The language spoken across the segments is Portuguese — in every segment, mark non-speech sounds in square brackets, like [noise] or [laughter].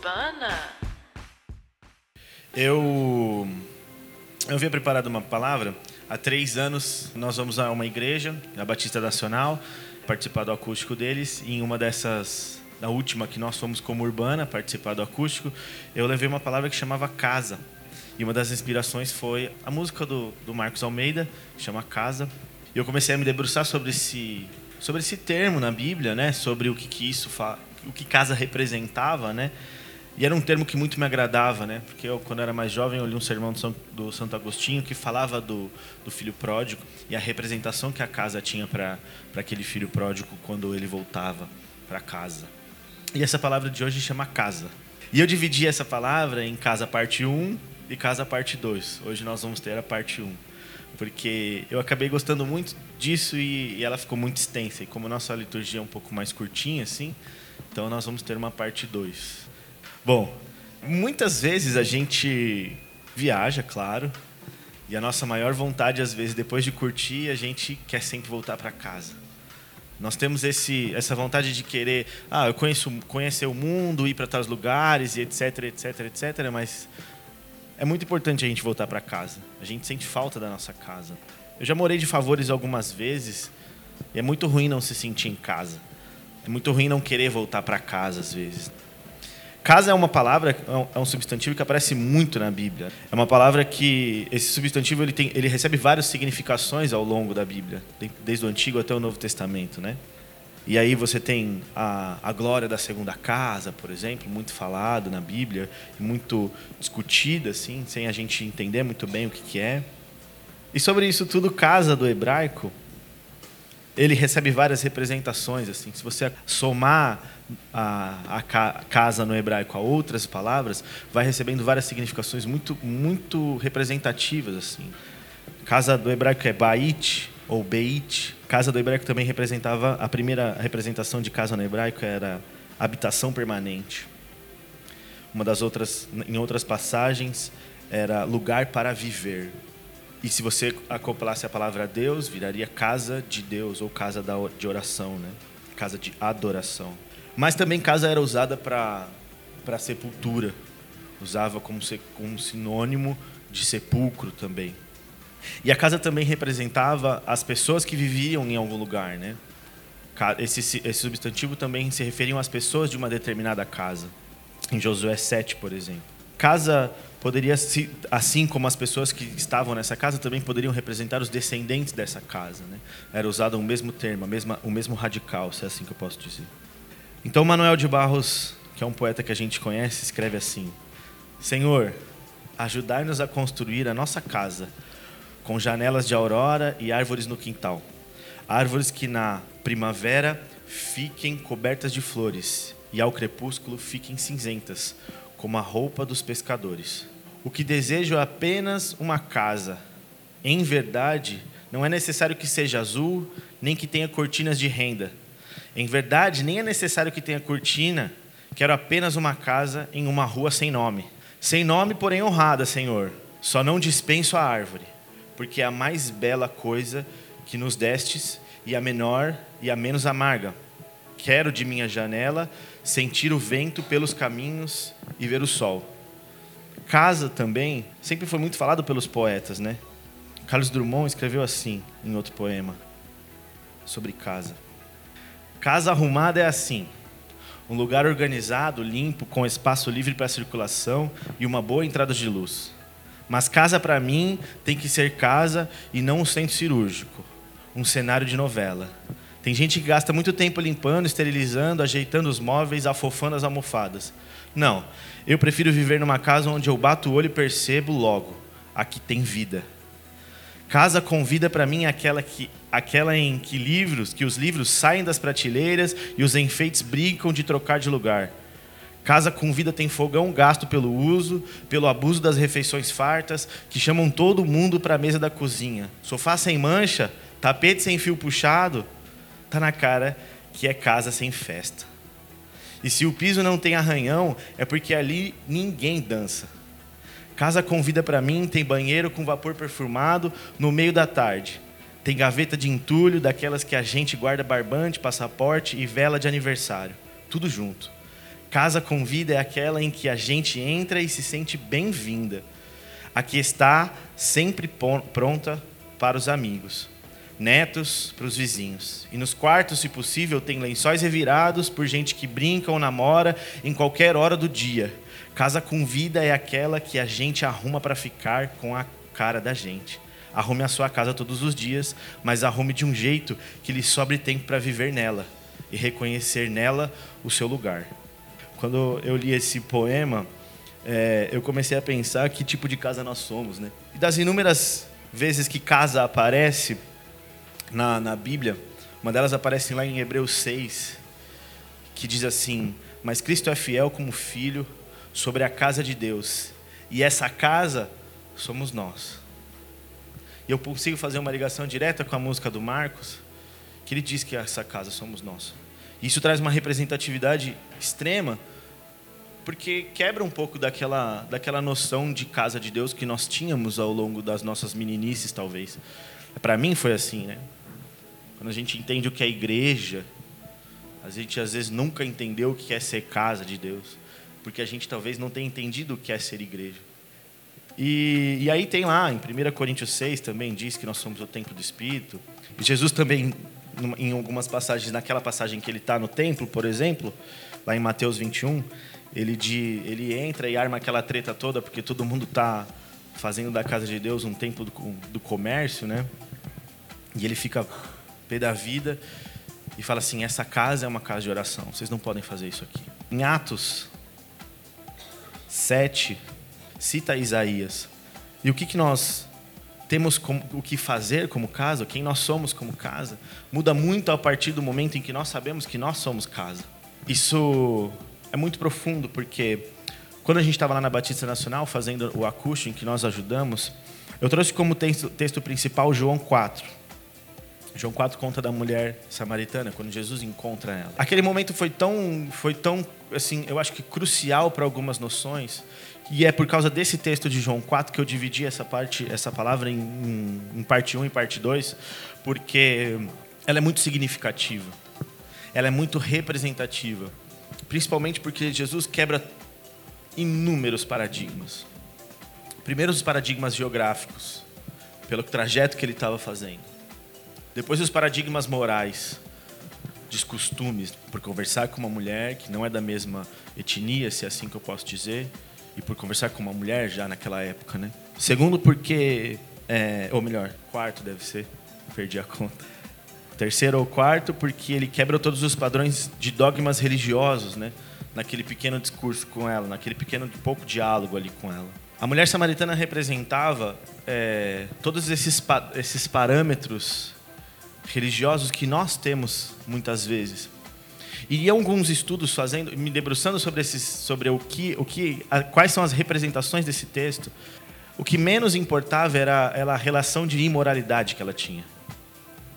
Urbana. Eu eu havia preparado uma palavra. Há três anos nós vamos a uma igreja, a Batista Nacional, participar do acústico deles. E em uma dessas, na última que nós fomos como Urbana, participar do acústico, eu levei uma palavra que chamava Casa. E uma das inspirações foi a música do, do Marcos Almeida, que chama Casa. E eu comecei a me debruçar sobre esse, sobre esse termo na Bíblia, né? Sobre o que, que isso o que casa representava, né? E era um termo que muito me agradava, né? Porque eu, quando era mais jovem, eu li um sermão do, São, do Santo Agostinho que falava do, do filho pródigo e a representação que a casa tinha para aquele filho pródigo quando ele voltava para casa. E essa palavra de hoje chama casa. E eu dividi essa palavra em casa parte 1 e casa parte 2. Hoje nós vamos ter a parte 1. Porque eu acabei gostando muito disso e, e ela ficou muito extensa. E como nossa liturgia é um pouco mais curtinha, assim, então nós vamos ter uma parte 2. Bom, muitas vezes a gente viaja, claro, e a nossa maior vontade, às vezes, depois de curtir, a gente quer sempre voltar para casa. Nós temos esse, essa vontade de querer, ah, eu conheço, conhecer o mundo, ir para tais lugares, e etc, etc, etc, mas é muito importante a gente voltar para casa. A gente sente falta da nossa casa. Eu já morei de favores algumas vezes, e é muito ruim não se sentir em casa. É muito ruim não querer voltar para casa às vezes. Casa é uma palavra, é um substantivo que aparece muito na Bíblia. É uma palavra que esse substantivo ele tem, ele recebe várias significações ao longo da Bíblia, desde o Antigo até o Novo Testamento, né? E aí você tem a, a glória da segunda casa, por exemplo, muito falado na Bíblia, muito discutida, assim, sem a gente entender muito bem o que, que é. E sobre isso tudo, casa do hebraico, ele recebe várias representações, assim. Se você somar a, a casa no hebraico a outras palavras, vai recebendo várias significações muito, muito representativas. assim. Casa do hebraico é bait ou beit. Casa do hebraico também representava a primeira representação de casa no hebraico era habitação permanente. Uma das outras, em outras passagens, era lugar para viver. E se você acoplasse a palavra Deus, viraria casa de Deus ou casa de oração, né? Casa de adoração. Mas também casa era usada para sepultura. Usava como, como sinônimo de sepulcro também. E a casa também representava as pessoas que viviam em algum lugar, né? Esse, esse substantivo também se referiam às pessoas de uma determinada casa. Em Josué 7, por exemplo. Casa poderia, assim como as pessoas que estavam nessa casa, também poderiam representar os descendentes dessa casa. Né? Era usado o mesmo termo, mesma, o mesmo radical, se é assim que eu posso dizer. Então, Manuel de Barros, que é um poeta que a gente conhece, escreve assim: Senhor, ajudai-nos a construir a nossa casa com janelas de aurora e árvores no quintal. Árvores que na primavera fiquem cobertas de flores e ao crepúsculo fiquem cinzentas, como a roupa dos pescadores. O que desejo é apenas uma casa. Em verdade, não é necessário que seja azul, nem que tenha cortinas de renda em verdade, nem é necessário que tenha cortina, quero apenas uma casa em uma rua sem nome. Sem nome, porém honrada, Senhor. Só não dispenso a árvore, porque é a mais bela coisa que nos destes e a menor e a menos amarga. Quero de minha janela sentir o vento pelos caminhos e ver o sol. Casa também sempre foi muito falado pelos poetas, né? Carlos Drummond escreveu assim em outro poema sobre casa. Casa arrumada é assim: um lugar organizado, limpo, com espaço livre para circulação e uma boa entrada de luz. Mas casa para mim tem que ser casa e não um centro cirúrgico, um cenário de novela. Tem gente que gasta muito tempo limpando, esterilizando, ajeitando os móveis, afofando as almofadas. Não, eu prefiro viver numa casa onde eu bato o olho e percebo logo, aqui tem vida. Casa com vida para mim aquela que aquela em que livros, que os livros saem das prateleiras e os enfeites brincam de trocar de lugar. Casa com vida tem fogão gasto pelo uso, pelo abuso das refeições fartas, que chamam todo mundo para a mesa da cozinha. Sofá sem mancha, tapete sem fio puxado, tá na cara que é casa sem festa. E se o piso não tem arranhão, é porque ali ninguém dança. Casa com vida para mim tem banheiro com vapor perfumado no meio da tarde tem gaveta de entulho, daquelas que a gente guarda barbante, passaporte e vela de aniversário. Tudo junto. Casa com vida é aquela em que a gente entra e se sente bem-vinda. A que está sempre pronta para os amigos, netos para os vizinhos. E nos quartos, se possível, tem lençóis revirados por gente que brinca ou namora em qualquer hora do dia. Casa com vida é aquela que a gente arruma para ficar com a cara da gente. Arrume a sua casa todos os dias, mas arrume de um jeito que lhe sobre tempo para viver nela e reconhecer nela o seu lugar. Quando eu li esse poema, é, eu comecei a pensar que tipo de casa nós somos, né? E das inúmeras vezes que casa aparece na, na Bíblia, uma delas aparece lá em Hebreus 6, que diz assim: Mas Cristo é fiel como filho sobre a casa de Deus, e essa casa somos nós. E eu consigo fazer uma ligação direta com a música do Marcos, que ele diz que essa casa somos nós. Isso traz uma representatividade extrema, porque quebra um pouco daquela, daquela noção de casa de Deus que nós tínhamos ao longo das nossas meninices, talvez. Para mim foi assim, né? Quando a gente entende o que é igreja, a gente às vezes nunca entendeu o que é ser casa de Deus, porque a gente talvez não tenha entendido o que é ser igreja. E, e aí tem lá, em 1 Coríntios 6 também diz que nós somos o templo do Espírito. E Jesus também, em algumas passagens, naquela passagem que ele está no templo, por exemplo, lá em Mateus 21, ele, de, ele entra e arma aquela treta toda, porque todo mundo está fazendo da casa de Deus um templo do, do comércio, né? E ele fica pé da vida e fala assim: essa casa é uma casa de oração, vocês não podem fazer isso aqui. Em Atos 7, cita Isaías. E o que, que nós temos como, o que fazer como casa, quem nós somos como casa, muda muito a partir do momento em que nós sabemos que nós somos casa. Isso é muito profundo, porque quando a gente estava lá na Batista Nacional fazendo o acústico em que nós ajudamos, eu trouxe como texto, texto principal João 4. João 4 conta da mulher samaritana, quando Jesus encontra ela. Aquele momento foi tão, foi tão assim, eu acho que crucial para algumas noções, e é por causa desse texto de João 4 que eu dividi essa parte, essa palavra em, em parte 1 e parte 2, porque ela é muito significativa. Ela é muito representativa, principalmente porque Jesus quebra inúmeros paradigmas. Primeiro os paradigmas geográficos, pelo trajeto que ele estava fazendo. Depois os paradigmas morais, dos costumes, por conversar com uma mulher que não é da mesma etnia, se é assim que eu posso dizer, e por conversar com uma mulher já naquela época, né? Segundo, porque, é, ou melhor, quarto deve ser, perdi a conta. Terceiro ou quarto, porque ele quebra todos os padrões de dogmas religiosos, né? Naquele pequeno discurso com ela, naquele pequeno pouco diálogo ali com ela. A mulher samaritana representava é, todos esses, esses parâmetros religiosos que nós temos muitas vezes. E alguns estudos fazendo, me debruçando sobre esses, sobre o que, o que, a, quais são as representações desse texto. O que menos importava era, era a relação de imoralidade que ela tinha.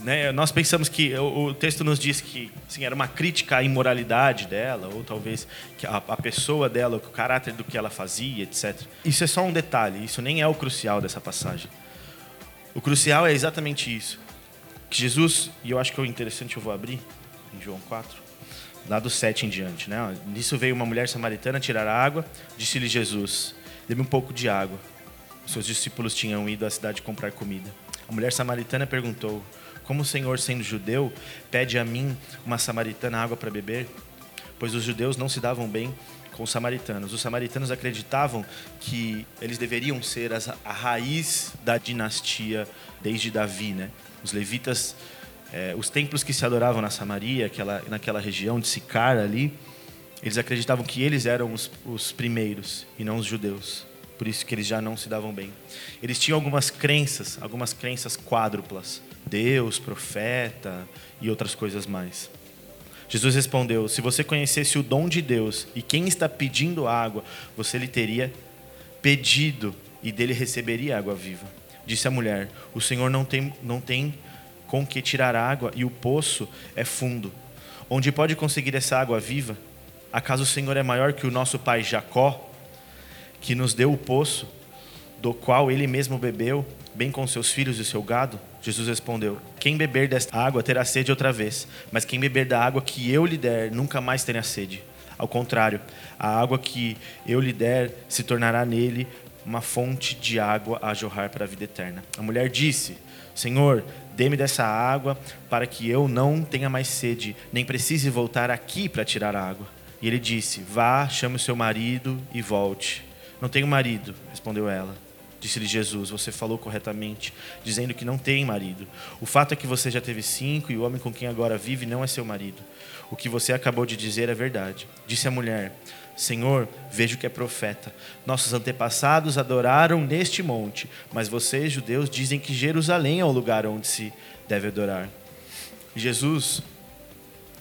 Né? Nós pensamos que o, o, texto nos diz que assim, era uma crítica à imoralidade dela, ou talvez a, a pessoa dela, o caráter do que ela fazia, etc. Isso é só um detalhe, isso nem é o crucial dessa passagem. O crucial é exatamente isso. Que Jesus, e eu acho que é interessante, eu vou abrir em João 4 lá do 7 em diante. Né? Nisso veio uma mulher samaritana tirar água, disse-lhe Jesus: Dê-me um pouco de água. Seus discípulos tinham ido à cidade comprar comida. A mulher samaritana perguntou: Como o Senhor, sendo judeu, pede a mim, uma samaritana, água para beber? Pois os judeus não se davam bem com os samaritanos. Os samaritanos acreditavam que eles deveriam ser a raiz da dinastia desde Davi. Né? Os levitas é, os templos que se adoravam na Samaria, aquela, naquela região de Sicar ali, eles acreditavam que eles eram os, os primeiros e não os judeus. Por isso que eles já não se davam bem. Eles tinham algumas crenças, algumas crenças quádruplas: Deus, profeta e outras coisas mais. Jesus respondeu: Se você conhecesse o dom de Deus e quem está pedindo água, você lhe teria pedido e dele receberia água viva. Disse a mulher: O Senhor não tem, não tem com que tirar água e o poço é fundo. Onde pode conseguir essa água viva? Acaso o Senhor é maior que o nosso pai Jacó, que nos deu o poço, do qual ele mesmo bebeu, bem com seus filhos e seu gado? Jesus respondeu: Quem beber desta água terá sede outra vez, mas quem beber da água que eu lhe der nunca mais terá sede. Ao contrário, a água que eu lhe der se tornará nele uma fonte de água a jorrar para a vida eterna. A mulher disse: Senhor, dê-me dessa água para que eu não tenha mais sede, nem precise voltar aqui para tirar a água. E ele disse: Vá, chame o seu marido e volte. Não tenho marido, respondeu ela. Disse-lhe Jesus: Você falou corretamente, dizendo que não tem marido. O fato é que você já teve cinco e o homem com quem agora vive não é seu marido. O que você acabou de dizer é verdade. Disse a mulher: Senhor, vejo que é profeta. Nossos antepassados adoraram neste monte, mas vocês, judeus, dizem que Jerusalém é o lugar onde se deve adorar. Jesus,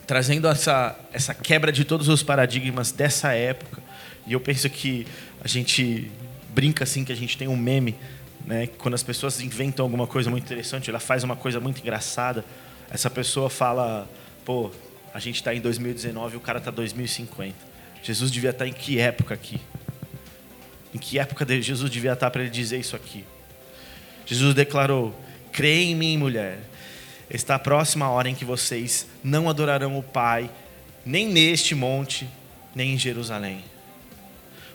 trazendo essa, essa quebra de todos os paradigmas dessa época, e eu penso que a gente brinca assim que a gente tem um meme, né? Quando as pessoas inventam alguma coisa muito interessante, ela faz uma coisa muito engraçada. Essa pessoa fala, pô, a gente está em 2019 e o cara está em 2050. Jesus devia estar tá em que época aqui? Em que época Jesus devia estar tá para ele dizer isso aqui? Jesus declarou: Crê em mim, mulher. Está a próxima hora em que vocês não adorarão o Pai, nem neste monte, nem em Jerusalém.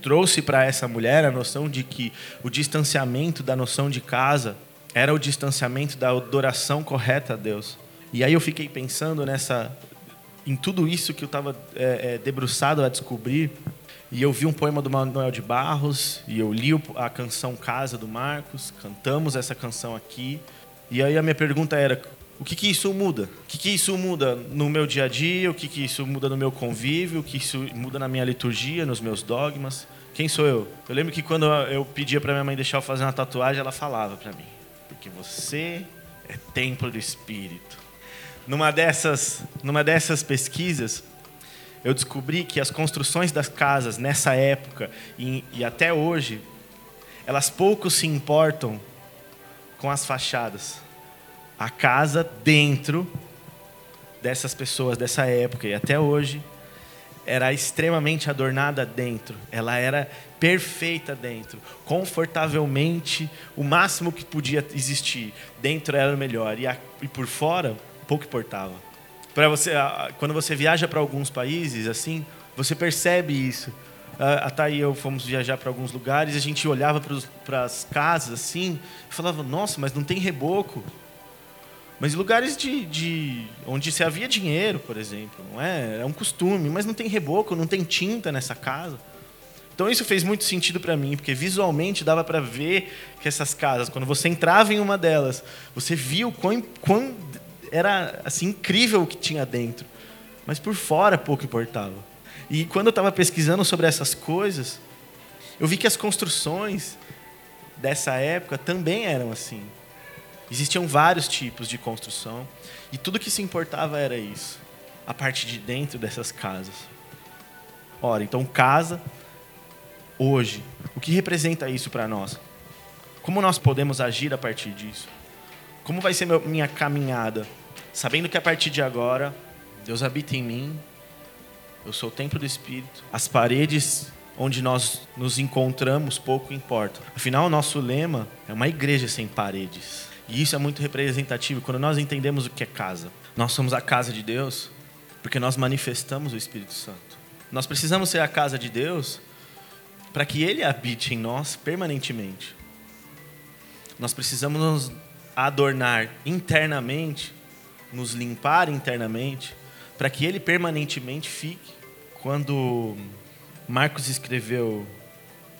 trouxe para essa mulher a noção de que o distanciamento da noção de casa era o distanciamento da adoração correta a Deus. E aí eu fiquei pensando nessa, em tudo isso que eu estava é, é, debruçado a descobrir. E eu vi um poema do Manuel de Barros e eu li a canção Casa do Marcos, cantamos essa canção aqui. E aí a minha pergunta era: o que, que isso muda? O que, que isso muda no meu dia a dia? O que, que isso muda no meu convívio? O que isso muda na minha liturgia, nos meus dogmas? Quem sou eu? Eu lembro que quando eu pedia para minha mãe deixar eu fazer uma tatuagem, ela falava para mim: porque você é templo do Espírito. Numa dessas, numa dessas pesquisas, eu descobri que as construções das casas nessa época e, e até hoje, elas pouco se importam com as fachadas a casa dentro dessas pessoas dessa época e até hoje era extremamente adornada dentro. Ela era perfeita dentro, confortavelmente, o máximo que podia existir. Dentro era o melhor e, a, e por fora pouco importava. Para você, quando você viaja para alguns países assim, você percebe isso. A Thay e eu fomos viajar para alguns lugares, a gente olhava para as casas assim, e falava: "Nossa, mas não tem reboco". Mas lugares de, de, onde se havia dinheiro, por exemplo, não é? É um costume, mas não tem reboco, não tem tinta nessa casa. Então isso fez muito sentido para mim, porque visualmente dava para ver que essas casas, quando você entrava em uma delas, você viu quão, quão era assim incrível o que tinha dentro, mas por fora pouco importava. E quando eu estava pesquisando sobre essas coisas, eu vi que as construções dessa época também eram assim. Existiam vários tipos de construção e tudo que se importava era isso, a parte de dentro dessas casas. Ora, então casa hoje, o que representa isso para nós? Como nós podemos agir a partir disso? Como vai ser minha caminhada? Sabendo que a partir de agora, Deus habita em mim, eu sou o templo do Espírito, as paredes onde nós nos encontramos pouco importam. Afinal, o nosso lema é uma igreja sem paredes. E isso é muito representativo quando nós entendemos o que é casa. Nós somos a casa de Deus porque nós manifestamos o Espírito Santo. Nós precisamos ser a casa de Deus para que Ele habite em nós permanentemente. Nós precisamos nos adornar internamente, nos limpar internamente, para que Ele permanentemente fique. Quando Marcos escreveu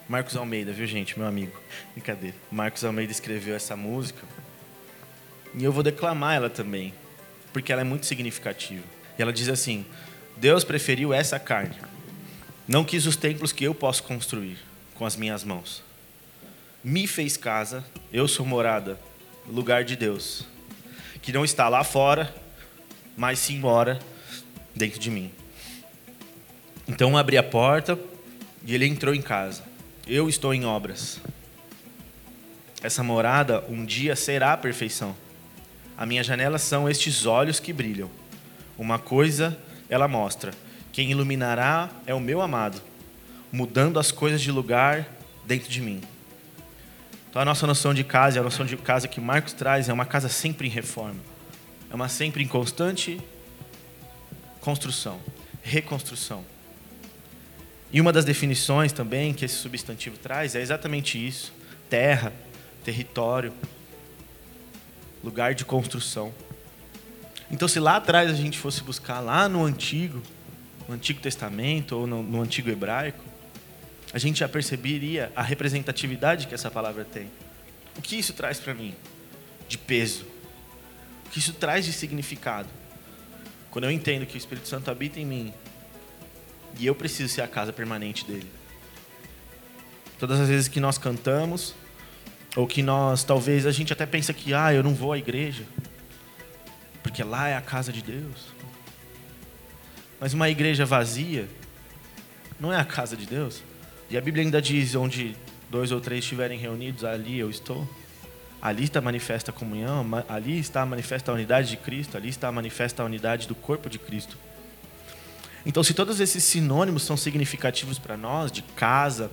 Marcos Almeida, viu gente, meu amigo? Brincadeira. Marcos Almeida escreveu essa música. E eu vou declamar ela também, porque ela é muito significativa. E ela diz assim: Deus preferiu essa carne. Não quis os templos que eu posso construir com as minhas mãos. Me fez casa, eu sou morada, lugar de Deus, que não está lá fora, mas sim mora dentro de mim. Então abri a porta e ele entrou em casa. Eu estou em obras. essa morada um dia será a perfeição. A minha janela são estes olhos que brilham. Uma coisa ela mostra: quem iluminará é o meu amado, mudando as coisas de lugar dentro de mim. Então a nossa noção de casa, a noção de casa que Marcos traz é uma casa sempre em reforma. É uma sempre em constante construção, reconstrução. E uma das definições também que esse substantivo traz é exatamente isso: terra, território, lugar de construção. Então, se lá atrás a gente fosse buscar lá no antigo, no Antigo Testamento ou no, no Antigo Hebraico, a gente já perceberia a representatividade que essa palavra tem. O que isso traz para mim de peso? O que isso traz de significado? Quando eu entendo que o Espírito Santo habita em mim e eu preciso ser a casa permanente dele. Todas as vezes que nós cantamos, ou que nós, talvez, a gente até pensa que, ah, eu não vou à igreja, porque lá é a casa de Deus. Mas uma igreja vazia não é a casa de Deus. E a Bíblia ainda diz: onde dois ou três estiverem reunidos, ali eu estou. Ali está manifesta a comunhão, ali está manifesta a unidade de Cristo, ali está manifesta a unidade do corpo de Cristo. Então, se todos esses sinônimos são significativos para nós, de casa,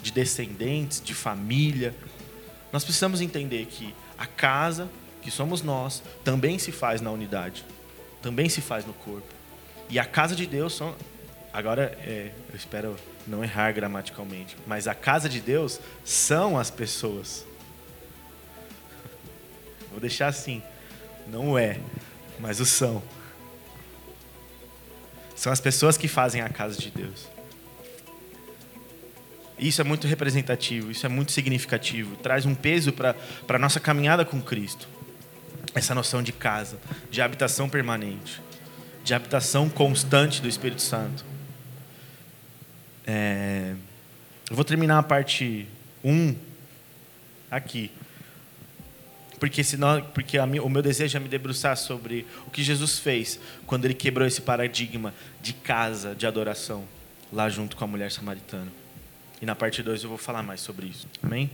de descendentes, de família, nós precisamos entender que a casa, que somos nós, também se faz na unidade, também se faz no corpo. E a casa de Deus são. Agora, é, eu espero não errar gramaticalmente, mas a casa de Deus são as pessoas. [laughs] Vou deixar assim. Não é, mas o são. São as pessoas que fazem a casa de Deus. Isso é muito representativo, isso é muito significativo, traz um peso para a nossa caminhada com Cristo. Essa noção de casa, de habitação permanente, de habitação constante do Espírito Santo. É... Eu vou terminar a parte 1 aqui. Porque, senão, porque o meu desejo é me debruçar sobre o que Jesus fez quando ele quebrou esse paradigma de casa, de adoração, lá junto com a mulher samaritana. E na parte 2 eu vou falar mais sobre isso. Amém?